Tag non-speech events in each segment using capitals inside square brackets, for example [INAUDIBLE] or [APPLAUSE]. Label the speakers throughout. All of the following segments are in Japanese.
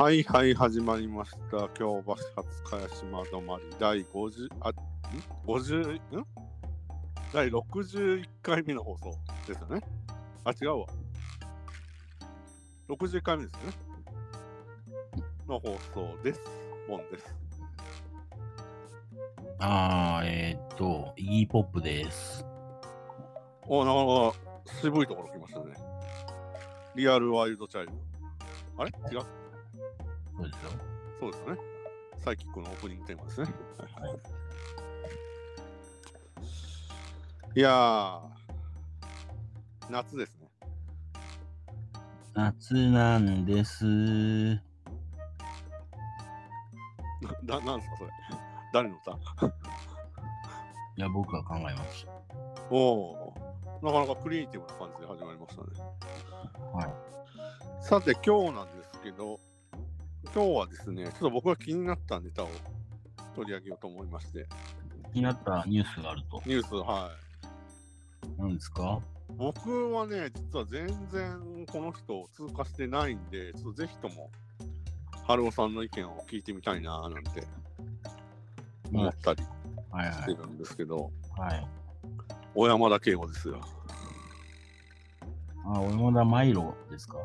Speaker 1: はいはい、始まりました。京橋初茅島止まり第50、あ、ん ?50、ん？第61回目の放送ですよね？あ、違うわ。60回目ですよね？の放送です。ボンです。
Speaker 2: あー、えー、っと、イギーポップです。
Speaker 1: お、なかなか渋いところ来ましたね。リアルワイルドチャイルド。あれ？違う？
Speaker 2: そうですよ。
Speaker 1: そうですよね。サイキックのオープニングテーマですね。はいはいいやー、夏ですね。
Speaker 2: 夏なんです。
Speaker 1: な、ななんですか、それ？誰の歌？
Speaker 2: いや、僕が考えまし
Speaker 1: おおー、なかなかクリエイティブな感じで始まりましたね。
Speaker 2: た。はい。
Speaker 1: さて、今日なんですけど、今日はですね、ちょっと僕が気になったネタを取り上げようと思いまして、
Speaker 2: 気になったニュースがあると。
Speaker 1: ニュース、はい。
Speaker 2: 何ですか？
Speaker 1: 僕はね、実は全然この人を通過してないんで、ちょっとぜひとも、春尾さんの意見を聞いてみたいななんて思ったり
Speaker 2: はいはい。
Speaker 1: してるんですけど、
Speaker 2: はい。
Speaker 1: 小山田圭吾ですよ。
Speaker 2: あ、小山田マイロですか？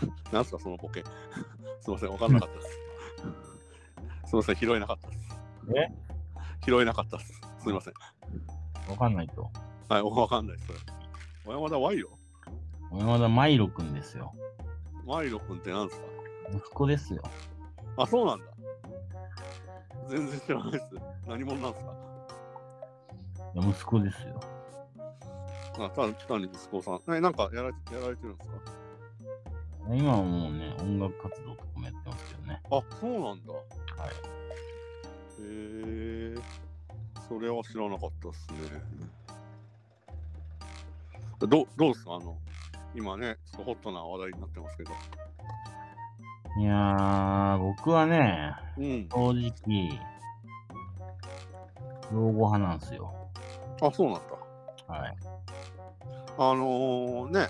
Speaker 2: [LAUGHS]
Speaker 1: なんすか、そのボケ。[LAUGHS] すいません、わかんなかったです。[LAUGHS] すいません、拾えなかったです。
Speaker 2: え？
Speaker 1: 拾えなかったです。すいません。
Speaker 2: わかんないと。
Speaker 1: はい、わかんないです。小山田ワイロ？
Speaker 2: 小山田マイロくんですよ。
Speaker 1: ワイロ君ってなんですか？
Speaker 2: 息子ですよ。
Speaker 1: あ、そうなんだ。全然知らないです。何者なんですか？
Speaker 2: いや息子ですよ。
Speaker 1: あ単単に息子さん。え、なんかやらやられてるんですか？
Speaker 2: 今はもうね、音楽活動とかもやってますけどね。
Speaker 1: あ、そうなんだ。
Speaker 2: はい。
Speaker 1: へえ。それは知らなかったですね。どどうですか？あの、今ね、ちょっとホットな話題になってますけど。
Speaker 2: いやー、僕はね、
Speaker 1: うん。
Speaker 2: 正直、老後派なんですよ。
Speaker 1: あ、そうなんだ。
Speaker 2: はい。
Speaker 1: あのーね、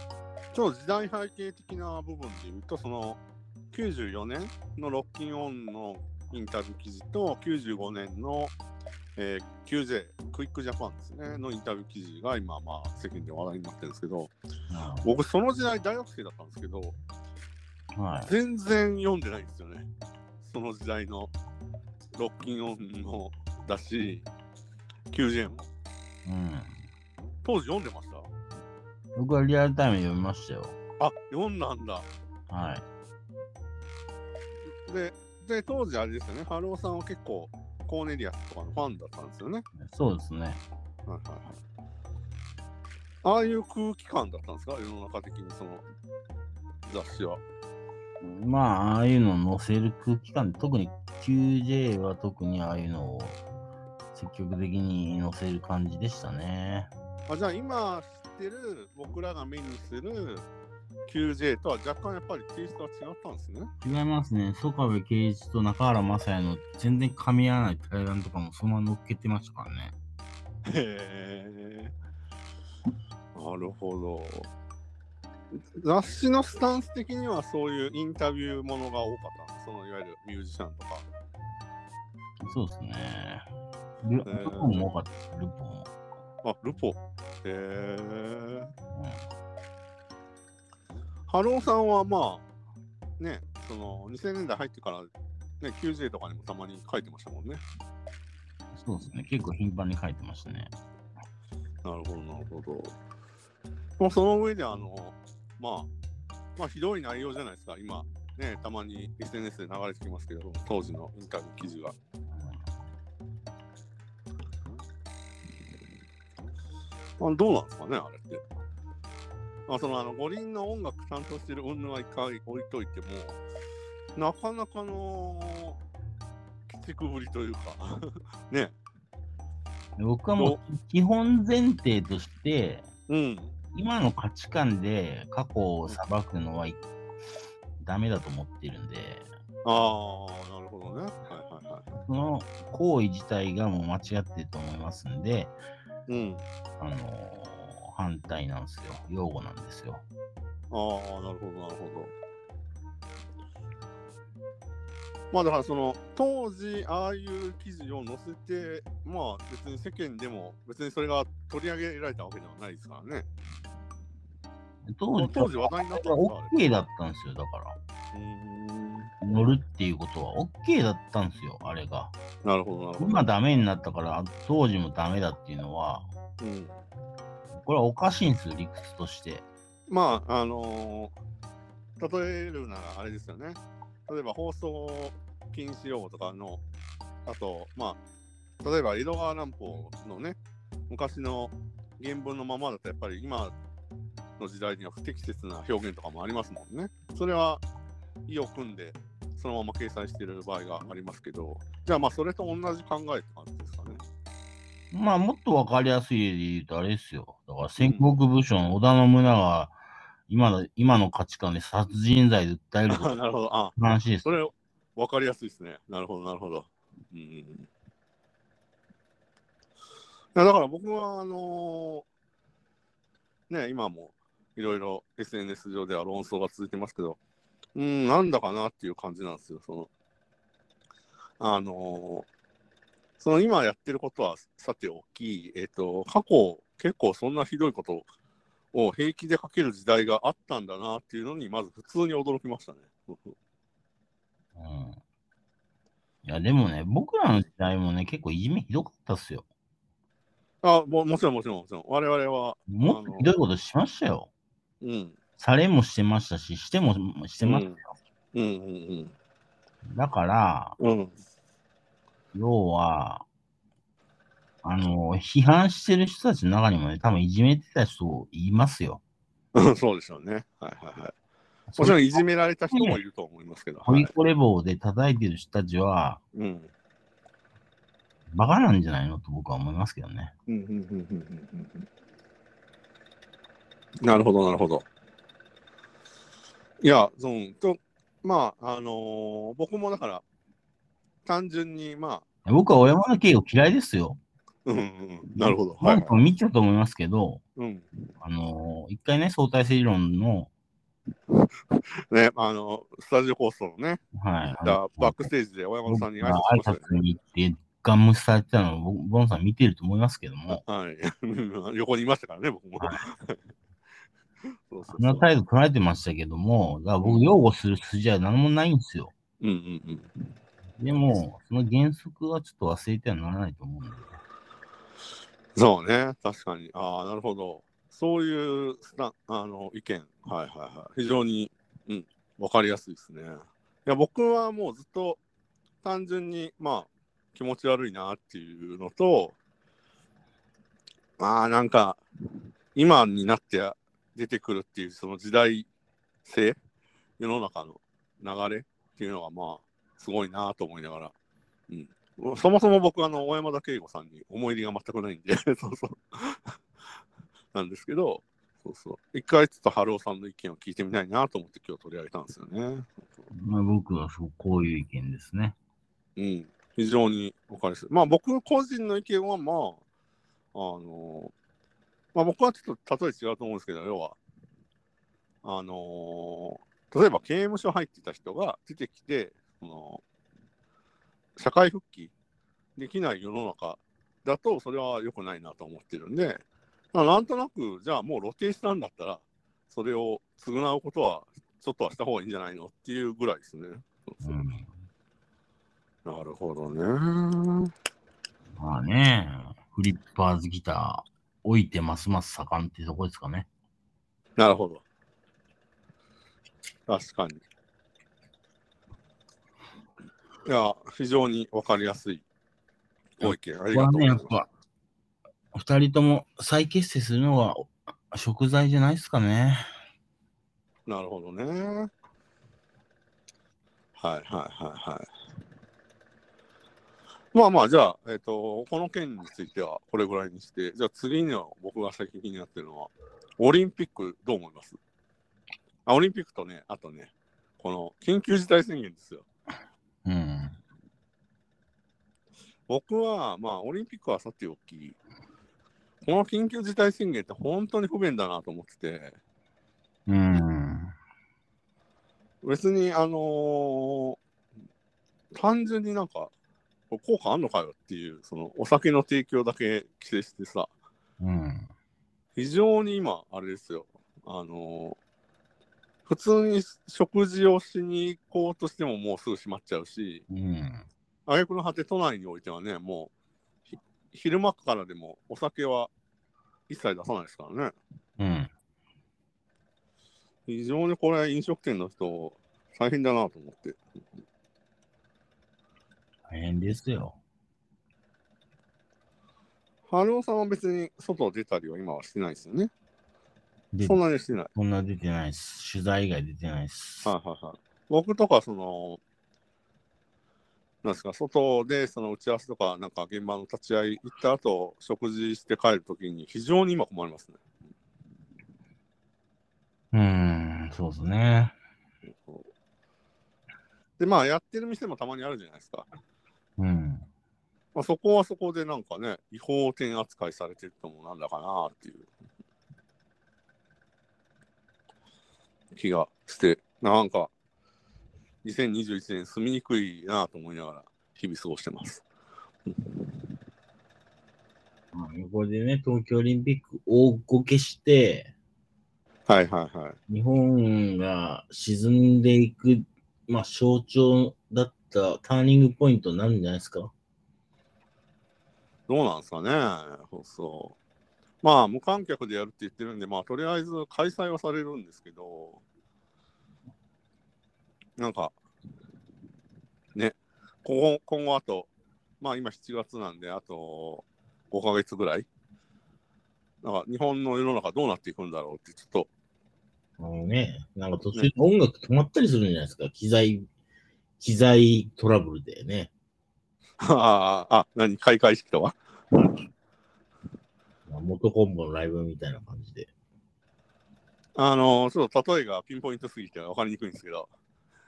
Speaker 1: ちょっと時代背景的な部分で言うと、その、94年のロッキンオンのインタビュー記事と、95年の、えー QJ、クイックジャパンですね、のインタビュー記事が今、まあ、世間で話題になってるんですけど、僕、その時代大学生だったんですけど、
Speaker 2: はい。
Speaker 1: 全然読んでないんですよね。その時代のロッキンオンのだし、QJ も。
Speaker 2: うん。
Speaker 1: 当時読んでました？
Speaker 2: 僕はリアルタイムで読みましたよ。
Speaker 1: あ、読んだんだ。
Speaker 2: はい。
Speaker 1: で、で当時あれですよね、春尾さんは結構、コーネリアスとかのファンだったんですよね。
Speaker 2: そうですね。
Speaker 1: はいはいはい。ああいう空気感だったんですか？世の中的にその雑誌は。
Speaker 2: まあ、ああいうのを載せる空気感、特に QJ は特にああいうのを積極的に載せる感じでしたね。
Speaker 1: あじゃあ今知ってる僕らが目にする QJ とは若干やっぱりテイストは違ったんですね。
Speaker 2: 違いますね。曽我部圭一と中原雅也の全然噛み合わない対談とかもそのまま乗っけてましたからね。
Speaker 1: へえ。なるほど。雑誌のスタンス的にはそういうインタビューものが多かったそのいわゆるミュージシャンとか。
Speaker 2: そうですね。ルポも多かったです、ルポも。
Speaker 1: あ、ルポ。へえ。
Speaker 2: うん
Speaker 1: ハローさんはまあ、ね、その2000年代入ってから、ね、QJ とかにもたまに書いてましたもんね。
Speaker 2: そうですね。結構頻繁に書いてましたね。
Speaker 1: なるほど、なるほど。まあ、その上で、あの、まあ、まあ、ひどい内容じゃないですか、今、ね、たまに SNS で流れてきますけど、当時のインタビュー記事が。あどうなんですかね、あれって。あそのあの五輪の音楽担当してる云々は一回置いといても、なかなかの鬼畜ぶりというか、[LAUGHS] ね、
Speaker 2: で僕はもう基本前提として、
Speaker 1: うん、
Speaker 2: 今の価値観で過去を裁くのはいダメだと思ってるんで、
Speaker 1: ああ、なるほどね。はいはいはい。
Speaker 2: その行為自体がもう間違ってると思いますんで、
Speaker 1: うん、
Speaker 2: あの反対なんですよ。擁護なんですよ。
Speaker 1: ああ、なるほど、なるほど。まあだからその当時ああいう記事を載せてまあ別に世間でも別にそれが取り上げられたわけではないですからね。
Speaker 2: 当時
Speaker 1: 当時話題になったんですかあれ
Speaker 2: OK だったんですよ、だから。
Speaker 1: うーん
Speaker 2: 乗るっていうことは OK だったんですよ、あれが。
Speaker 1: なるほどなるほど。
Speaker 2: 今ダメになったから、当時もダメだっていうのは、
Speaker 1: うん、
Speaker 2: これはおかしいんですよ、理屈として。
Speaker 1: まああのー例えるならあれですよね。例えば放送禁止用語とかのあとまあ例えば江戸川乱歩のね昔の原文のままだとやっぱり今の時代には不適切な表現とかもありますもんね。それは意を組んでそのまま掲載している場合がありますけど、じゃあまあそれと同じ考えって感じですかね。
Speaker 2: まあ、もっとわかりやすい例で言うと、あれですよ。だから、戦国武将の織田信長が、今の、今の価値観で殺人罪で訴えるとか [LAUGHS]
Speaker 1: なるほど。あ、
Speaker 2: 話です
Speaker 1: そ。れ分かりやすいですね。なるほど、なるほど。うん。だから僕は、あのね、今もいろいろ SNS 上では論争が続いてますけど、うん、なんだかなっていう感じなんですよ。その、あのその今やってることはさておき、えっ、と、過去結構そんなひどいことを平気で書ける時代があったんだなっていうのに、まず普通に驚きましたね。
Speaker 2: うん。いや、でもね、僕らの時代もね、結構いじめひどかったっすよ。
Speaker 1: あももちろんもちろんもちろん。我々は、
Speaker 2: もっとひどいことしましたよ。
Speaker 1: うん。
Speaker 2: されもしてましたし、してもしてましたよ。
Speaker 1: うんうん
Speaker 2: だから、
Speaker 1: うん。うん。
Speaker 2: 要は、あの、批判してる人たちの中にもね、多分いじめてた人いますよ。
Speaker 1: うん [LAUGHS] そうでしょうね。はいはいはい。もちろんいじめられた人もいると思いますけど。はい
Speaker 2: ホイ。コレ棒で叩いてる人たちは、
Speaker 1: うん。
Speaker 2: バカなんじゃないのと僕は思いますけどね。
Speaker 1: うんうんうんうんうんうんなるほど、なるほど。いや、そのと、まあ、あのー僕もだから、単純に、まあ、
Speaker 2: 僕は小山田圭吾嫌いですよ。
Speaker 1: うんうんうん、なるほど。はい、
Speaker 2: 見ちゃうと思いますけど、
Speaker 1: うん。
Speaker 2: あのー一回ね、相対性理論の、
Speaker 1: ね、あの、スタジオ放送のね、
Speaker 2: はい。
Speaker 1: じゃあバックステージで小山田さんに挨拶しま
Speaker 2: 挨
Speaker 1: したよ
Speaker 2: 拶に行って、ガン無視されてたのを、ボボンさん見てると思いますけども、
Speaker 1: はい。[LAUGHS] 横にいましたからね、僕も。
Speaker 2: はい
Speaker 1: そうそう
Speaker 2: そんな
Speaker 1: そう。
Speaker 2: 態度取られてましたけども、だから僕、擁護する筋は何もないんですよ。
Speaker 1: うんうんうん。
Speaker 2: でも、その原則はちょっと忘れてはならないと思うんで。
Speaker 1: そうね、確かに。ああ、なるほど。そういうあの意見、はいはいはい。非常に、うん、わかりやすいですね。いや、僕はもうずっと単純に、まあ、気持ち悪いなっていうのと、まあ、なんか、今になって出てくるっていう、その時代性、世の中の流れっていうのが、まあ、すごいなと思いながら、うん。そもそも僕、あの、小山田圭吾さんに思い入れが全くないんで、[LAUGHS] そうそう。なんですけど、そうそう。一回ちょっと春尾さんの意見を聞いてみたいなと思って今日取り上げたんですよね。
Speaker 2: まあ、僕はそうこういう意見ですね。
Speaker 1: うん。非常にわかりやすい。まあ僕個人の意見はまあ、あの、まあ僕はちょっと例え違うと思うんですけど、要は、あの例えば刑務所入ってた人が出てきて、その社会復帰できない世の中だと、それは良くないなと思ってるんで、まあ、なんとなく、じゃあもう露呈したんだったら、それを償うことは、ちょっとはした方がいいんじゃないのっていうぐらいですね。う
Speaker 2: ん。
Speaker 1: なるほどね。
Speaker 2: まあね、フリッパーズギター、置いてますます盛んってとこですかね。
Speaker 1: なるほど。確かに。いや、非常にわかりやすいご意見ありがとうございます。
Speaker 2: やっぱ、二人とも再結成するのが食材じゃないですかね。
Speaker 1: なるほどね。はいはいはいはい。まあまあ、じゃあ、えっ、と、この件についてはこれぐらいにして、じゃあ次の僕が最近気になってるのは、オリンピックどう思います？あ、オリンピックとね、あとね、この緊急事態宣言ですよ。
Speaker 2: うん。
Speaker 1: 僕は、まあ、オリンピックはさておき、この緊急事態宣言って本当に不便だなと思ってて、
Speaker 2: うん。
Speaker 1: 別に、あのー単純になんか、効果あんのかよっていう、そのお酒の提供だけ規制してさ、
Speaker 2: うん。
Speaker 1: 非常に今、あれですよ、あの普通に食事をしに行こうとしてももうすぐ閉まっちゃうし、
Speaker 2: うん。
Speaker 1: 挙句の果て都内においてはね、もうひ昼間からでもお酒は一切出さないですからね。
Speaker 2: うん。
Speaker 1: 非常にこれ飲食店の人大変だなと思って。
Speaker 2: 大変ですよ。
Speaker 1: 春尾さんは別に外出たりは今はしてないですよね。
Speaker 2: で
Speaker 1: そんなにしてない。
Speaker 2: そんな出てないです。取材以外出てないです。
Speaker 1: はいはいはい。僕とかその、なんですか、外でその打ち合わせとか、なんか現場の立ち会い行った後、食事して帰るときに非常に今困りますね。
Speaker 2: うーん、そうですね。
Speaker 1: で、まあやってる店もたまにあるじゃないですか。
Speaker 2: うん。
Speaker 1: まあ、そこはそこでなんかね、違法店扱いされてるともなんだかなっていう気がして、なんか、2021年住みにくいなと思いながら日々過ごしてます。
Speaker 2: まあこれでね、東京オリンピック大こけして、
Speaker 1: はいはいはい。
Speaker 2: 日本が沈んでいく、まあ、象徴だったターニングポイントになるんじゃないですか？
Speaker 1: どうなんですかね、そうそう。まあ、無観客でやるって言ってるんで、まあ、とりあえず開催はされるんですけど、なんか、ね、ここ今後あと、まあ今7月なんで、あと5ヶ月ぐらい、なんか日本の世の中どうなっていくんだろうって、ちょっと、
Speaker 2: あのね、なんか途中で音楽止まったりするんじゃないですか。機材、機材トラブルでね。
Speaker 1: ああ、あ、何、開会式とは？
Speaker 2: まあ元コンボのライブみたいな感じで。
Speaker 1: あの、ちょっと例えがピンポイントすぎて分かりにくいんですけど、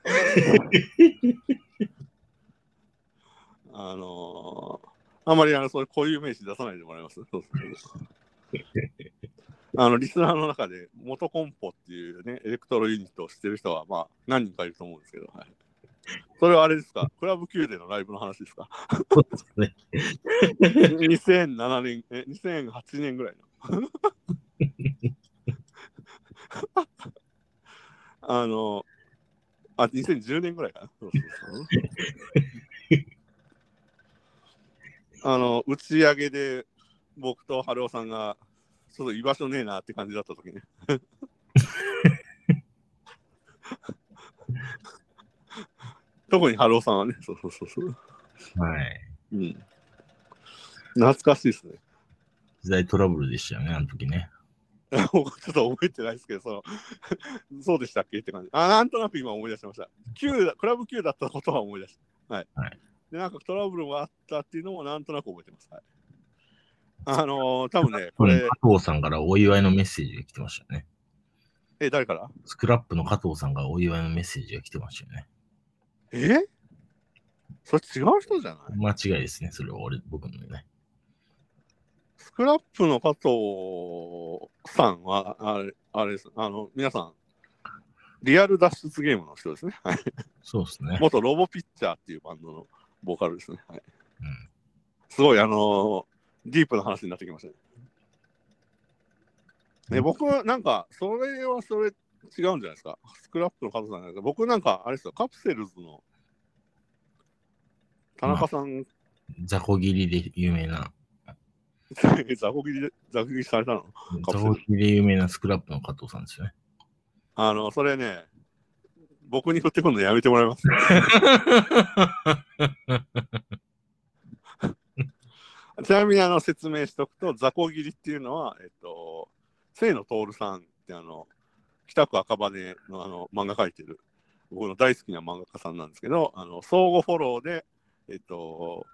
Speaker 1: [LAUGHS] あのあんまりあのそういう固有名詞出さないでもらえます？そうそうそうあのリスナーの中で元コンポっていうね、エレクトロユニットを知ってる人はまあ何人かいると思うんですけど、はい、[LAUGHS] それはあれですか、クラブ級でのライブの話ですか？
Speaker 2: そうですね。
Speaker 1: 2007年、え、2008年ぐらいの。[LAUGHS] あの、あ、2010年ぐらいかな？そうそうそう [LAUGHS] あの、打ち上げで僕と春尾さんが、ちょっと居場所ねえなって感じだった時ね。特に春尾さんはね、そうそうそうそう。
Speaker 2: はい。
Speaker 1: うん。懐かしいですね。
Speaker 2: 機材トラブルでしたよね、あの時ね。
Speaker 1: 僕ちょっと覚えてないですけど、その [LAUGHS] そうでしたっけって感じ。あ、なんとなく今思い出しました。Q だクラブ Q だったことは思い出した。はい。
Speaker 2: はい
Speaker 1: で、なんかトラブルがあったっていうのもなんとなく覚えてます。はい。あのー、多分ね、[LAUGHS] これ、
Speaker 2: 加藤さんからお祝いのメッセージが来てましたよね。
Speaker 1: え、誰から？
Speaker 2: スクラップの加藤さんがお祝いのメッセージが来てましたよね。
Speaker 1: え？それ違う人じゃない？
Speaker 2: 間違いですね、それは俺、僕のね。
Speaker 1: スクラップの加藤さんは、あれ、あれです。あの、皆さん、リアル脱出ゲームの人ですね。はい。
Speaker 2: そうですね。
Speaker 1: 元ロボピッチャーっていうバンドのボーカルですね。はい。
Speaker 2: うん
Speaker 1: すごい、あのーディープな話になってきましたね。ね、僕はなんか、それはそれ違うんじゃないですか。スクラップの加藤さんじゃないですか。僕なんか、あれですよ、カプセルズの田中さん、
Speaker 2: 雑魚切りで有名な、[LAUGHS]
Speaker 1: 雑魚切りで、雑魚切りされたの？
Speaker 2: 雑魚切りで有名なスクラップの加藤さんですよね。
Speaker 1: あの、それね、僕に振ってくるのやめてもらいます。[LAUGHS] ちなみにあの説明しておくと、雑魚切りっていうのは、えっと、清野徹さんってあの、北区赤羽のあの漫画描いてる、僕の大好きな漫画家さんなんですけど、あの相互フォローで、えっと、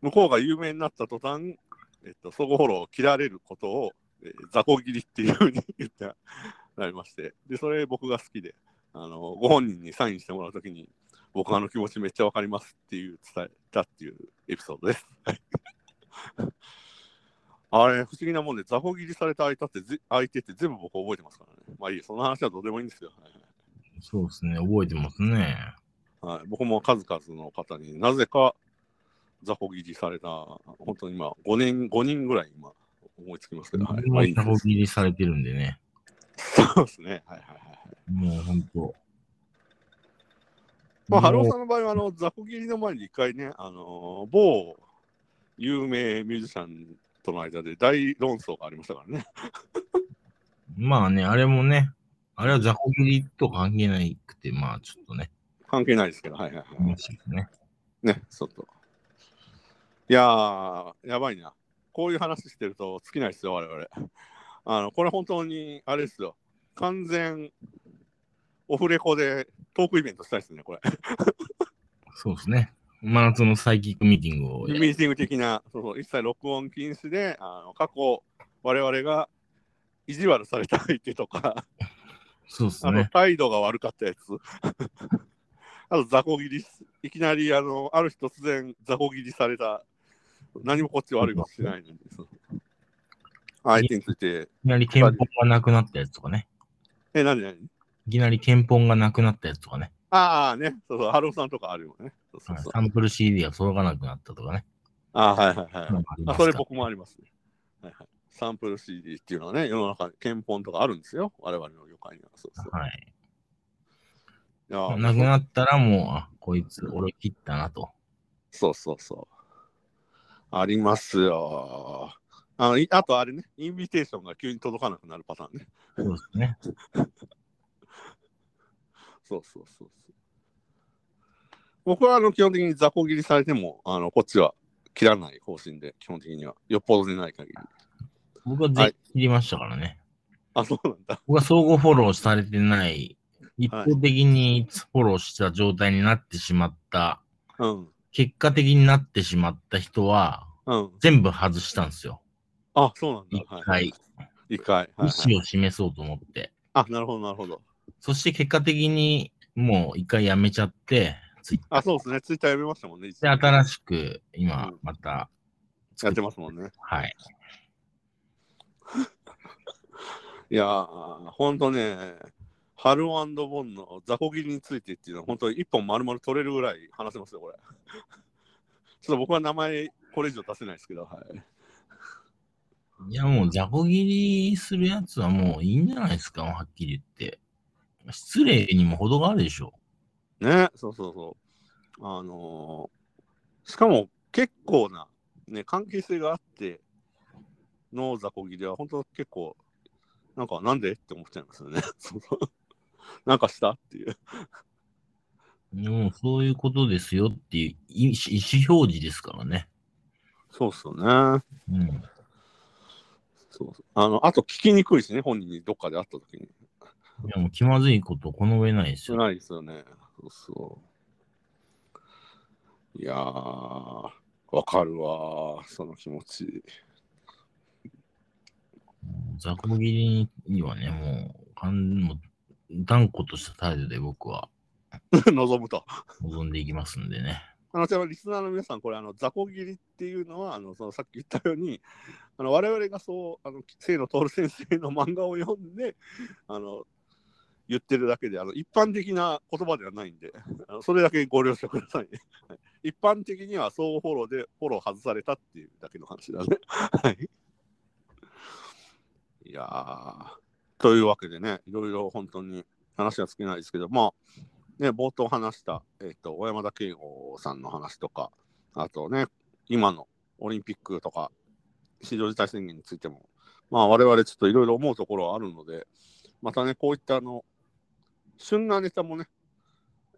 Speaker 1: 向こうが有名になった途端、えっと、相互フォローを切られることを、えー雑魚切りっていうふうに言ってなりまして、で、それ僕が好きで、あの、ご本人にサインしてもらうときに、僕あの気持ちめっちゃわかりますっていう伝えたっていうエピソードです。はいあれ、不思議なもんで、雑魚切りされた相手ってぜ相手って全部僕覚えてますからね。まあいいや、その話はどうでもいいんですよ。はい
Speaker 2: そうですね、覚えてますね。
Speaker 1: はい、僕も数々の方になぜか雑魚切りされた、本当に今、5年、5人ぐらい今、思いつきますけど、はい。まあいいん
Speaker 2: タ
Speaker 1: です
Speaker 2: コ切りされてるんでね。
Speaker 1: そうですね。はいはいはい。
Speaker 2: もう本当。
Speaker 1: まあ、ハロー
Speaker 2: も
Speaker 1: さんの場合は、あの、雑魚切りの前に一回ね、あの、某有名ミュージシャンとの間で大論争がありましたからね。
Speaker 2: う [LAUGHS] まあね、あれもね、あれは雑魚切りと関係ないくて、まあちょっとね、
Speaker 1: 関係ないですけど、はいはいはい。
Speaker 2: 面白いですね。
Speaker 1: ね、ちょっと。いやー、やばいな。こういう話してると尽きないですよ、我々。あの、これ本当に、あれですよ。完全、オフレコでトークイベントしたいですね、これ。[LAUGHS]
Speaker 2: そうですね。真夏のサイキックミーティングをや
Speaker 1: ミーティング的な、そうそう一切録音禁止で、あの過去、我々が意地悪された相手とか、あの
Speaker 2: そうですね。
Speaker 1: 態度が悪かったやつ。あと、雑魚切り、いきなり、あの、ある日突然、雑魚切りされた、何もこっち悪いことしてないのに、相手について、
Speaker 2: いきなり憲法がなくなったやつとかね。
Speaker 1: え、何何
Speaker 2: いきなり憲法がなくなったやつとかね。
Speaker 1: ああ、ね、そうそう、ハローさんとかあるよね。そうそうそう
Speaker 2: はいサンプル CD が届かなくなったとかね。
Speaker 1: ああ、はいはいはい。あ、それ僕もありますね。はいはい、サンプル CD っていうのはね、世の中に憲法とかあるんですよ。我々の業界には。そうそう。
Speaker 2: はい。
Speaker 1: いやー
Speaker 2: なくなったらもう、あ、こいつ俺切ったなと。
Speaker 1: そうそうそう。ありますよ。あのいあとあれね、インビテーションが急に届かなくなるパターンね。
Speaker 2: そうですね。
Speaker 1: そうそうそうそう。僕はあの基本的に雑魚切りされても、あのこっちは切らない方針で、基本的には。よっぽどでない限り。
Speaker 2: 僕は全員切りましたからね。
Speaker 1: あ、そうなんだ。
Speaker 2: 僕は相互フォローされてない、一方的にフォローした状態になってしまった、
Speaker 1: うん。
Speaker 2: 結果的になってしまった人は、
Speaker 1: うん。
Speaker 2: 全部外したんですよ。
Speaker 1: あ、そうなんだ。
Speaker 2: 一
Speaker 1: はい、
Speaker 2: 回、
Speaker 1: 一回。はいはい
Speaker 2: 意思を示そうと思って。
Speaker 1: あ、なるほど、なるほど。
Speaker 2: そして結果的にもう一回やめちゃって、ツイッター
Speaker 1: あ、そうですね。ツイッターやめましたもんね。一
Speaker 2: で
Speaker 1: 時
Speaker 2: 新しく今
Speaker 1: うん
Speaker 2: また
Speaker 1: やってますもんね。
Speaker 2: はい。[LAUGHS]
Speaker 1: いやー、ほんとね、ハルボンの雑魚切りについてっていうのは、本当に一本丸々取れるぐらい話せますよ、これ。[LAUGHS] ちょっと僕は名前、これ以上出せないですけど、はい。
Speaker 2: いやもう雑魚切りするやつはもういいんじゃないですか、はっきり言って。失礼にも程があるでしょ。
Speaker 1: ね、そうそうそう。あのーしかも結構な、ね、関係性があっての雑魚切りは、本当結構、なんか、なんでって思っちゃいますよね。[LAUGHS] なんかしたっていう。
Speaker 2: でもそういうことですよっていう意意思表示ですからね。
Speaker 1: そうっすよね。
Speaker 2: うん。
Speaker 1: そうそうあのあと聞きにくいしね、本人にどっかで会った時に。
Speaker 2: いやもう気まずいことこの上ないですよ。
Speaker 1: ないですよね。そうそう。いやー、わかるわー、その気持ち。
Speaker 2: 雑魚切りにはね、もう、かんもう断固とした態度で僕は [LAUGHS]
Speaker 1: 望むと。
Speaker 2: 望んでいきますんでね。
Speaker 1: あの、ちなみにリスナーの皆さん、これ、あの、雑魚切りっていうのは、あの、そのさっき言ったように、あの、我々がそう、あの、清野徹先生の漫画を読んで、あの、言ってるだけで、あの、一般的な言葉ではないんで、それだけご了承ください。一般的には相互フォローでフォロー外されたっていうだけの話だね。はい。いやー、というわけでね、いろいろ本当に話は尽きないですけど、まあ、ね、冒頭話した、えっ、と、小山田圭吾さんの話とか、あとね、今のオリンピックとか、非常事態宣言についても、まあ、我々ちょっといろいろ思うところはあるので、またね、こういったあの、旬なネタもね、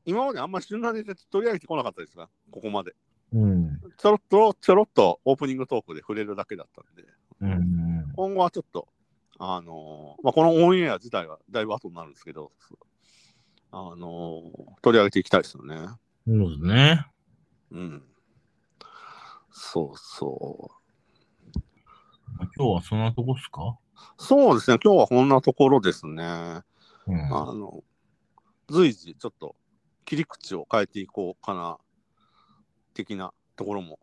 Speaker 1: 今まであんまり旬なネタ取り上げてこなかったですが、ここまで。
Speaker 2: うん。
Speaker 1: ちょろっと、ちょろっとオープニングトークで触れるだけだったんで、
Speaker 2: うん。
Speaker 1: 今後はちょっと、あのーまあ、このオンエア自体はだいぶ後になるんですけど、あのー取り上げていきたいですよね。
Speaker 2: そうですね。
Speaker 1: うん。そうそ
Speaker 2: 今日はそんなとこっすか？
Speaker 1: う。そうですね、今日はこんなところですね。
Speaker 2: うん。
Speaker 1: あの、随時ちょっと切り口を変えていこうかな、的なところも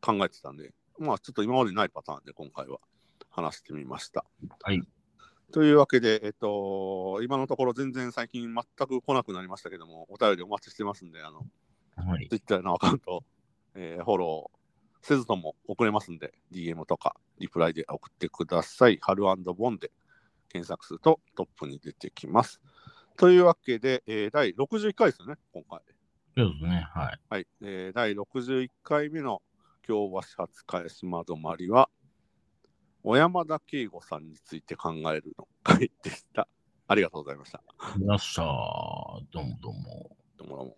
Speaker 1: 考えてたんで、まあちょっと今までないパターンで今回は話してみました。
Speaker 2: はい。
Speaker 1: というわけで、えっと、今のところ全然最近全く来なくなりましたけども、お便りお待ちしてますんで、あの、
Speaker 2: はい。
Speaker 1: Twitter のアカウント、えーフォローせずとも送れますんで、DM とかリプライで送ってください。春ボンで検索するとトップに出てきます。というわけで、えー第61回ですよね、今回。
Speaker 2: そうですね。はい。
Speaker 1: はい。えー第61回目の京橋初返し窓まりは、小山田圭吾さんについて考えるの回でした。ありがとうございました。
Speaker 2: よっしゃー。どうもどうも。
Speaker 1: どうもどうも